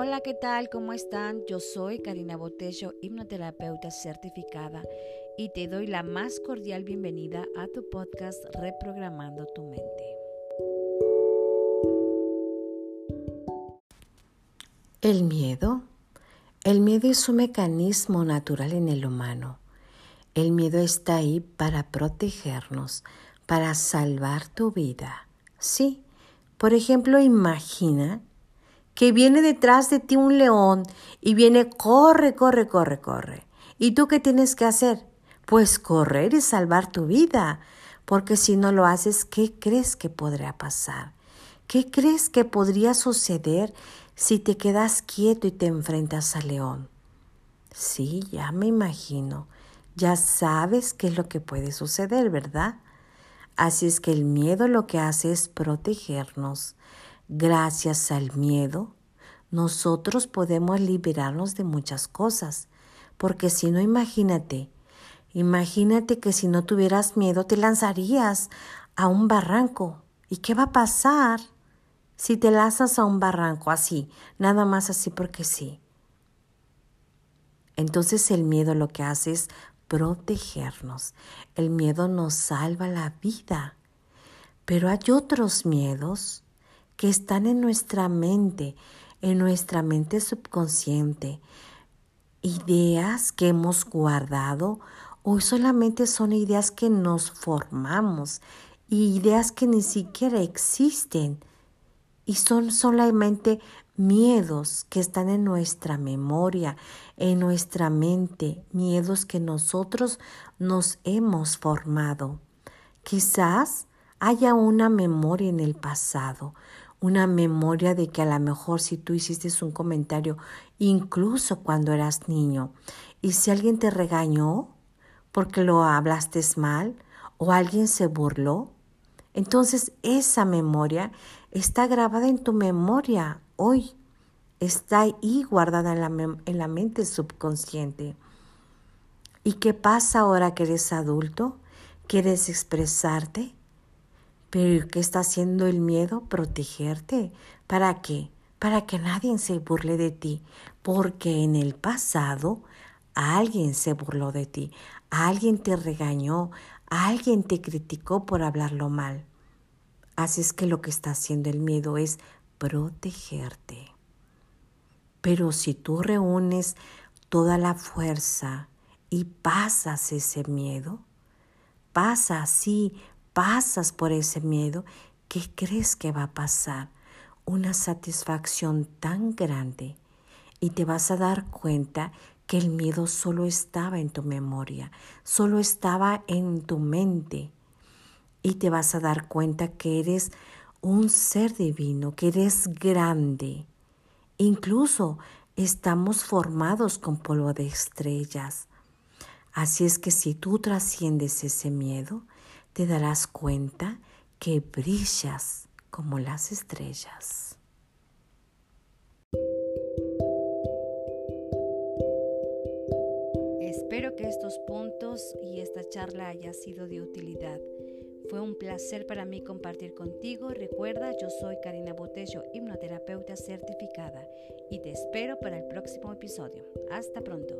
Hola, ¿qué tal? ¿Cómo están? Yo soy Karina Botello, hipnoterapeuta certificada, y te doy la más cordial bienvenida a tu podcast Reprogramando tu mente. El miedo. El miedo es un mecanismo natural en el humano. El miedo está ahí para protegernos, para salvar tu vida. Sí, por ejemplo, imagina que viene detrás de ti un león y viene, corre, corre, corre, corre. ¿Y tú qué tienes que hacer? Pues correr y salvar tu vida, porque si no lo haces, ¿qué crees que podría pasar? ¿Qué crees que podría suceder si te quedas quieto y te enfrentas al león? Sí, ya me imagino. Ya sabes qué es lo que puede suceder, ¿verdad? Así es que el miedo lo que hace es protegernos. Gracias al miedo, nosotros podemos liberarnos de muchas cosas. Porque si no, imagínate, imagínate que si no tuvieras miedo te lanzarías a un barranco. ¿Y qué va a pasar si te lanzas a un barranco así, nada más así porque sí? Entonces el miedo lo que hace es protegernos. El miedo nos salva la vida. Pero hay otros miedos que están en nuestra mente, en nuestra mente subconsciente, ideas que hemos guardado o solamente son ideas que nos formamos y ideas que ni siquiera existen y son solamente miedos que están en nuestra memoria, en nuestra mente, miedos que nosotros nos hemos formado. Quizás haya una memoria en el pasado, una memoria de que a lo mejor si tú hiciste un comentario incluso cuando eras niño y si alguien te regañó porque lo hablaste mal o alguien se burló, entonces esa memoria está grabada en tu memoria hoy, está ahí guardada en la, en la mente subconsciente. ¿Y qué pasa ahora que eres adulto? ¿Quieres expresarte? Pero ¿qué está haciendo el miedo? Protegerte. ¿Para qué? Para que nadie se burle de ti. Porque en el pasado alguien se burló de ti, alguien te regañó, alguien te criticó por hablarlo mal. Así es que lo que está haciendo el miedo es protegerte. Pero si tú reúnes toda la fuerza y pasas ese miedo, pasa así pasas por ese miedo, ¿qué crees que va a pasar? Una satisfacción tan grande y te vas a dar cuenta que el miedo solo estaba en tu memoria, solo estaba en tu mente y te vas a dar cuenta que eres un ser divino, que eres grande. Incluso estamos formados con polvo de estrellas. Así es que si tú trasciendes ese miedo, te darás cuenta que brillas como las estrellas. Espero que estos puntos y esta charla haya sido de utilidad. Fue un placer para mí compartir contigo. Recuerda, yo soy Karina Botello, hipnoterapeuta certificada, y te espero para el próximo episodio. Hasta pronto.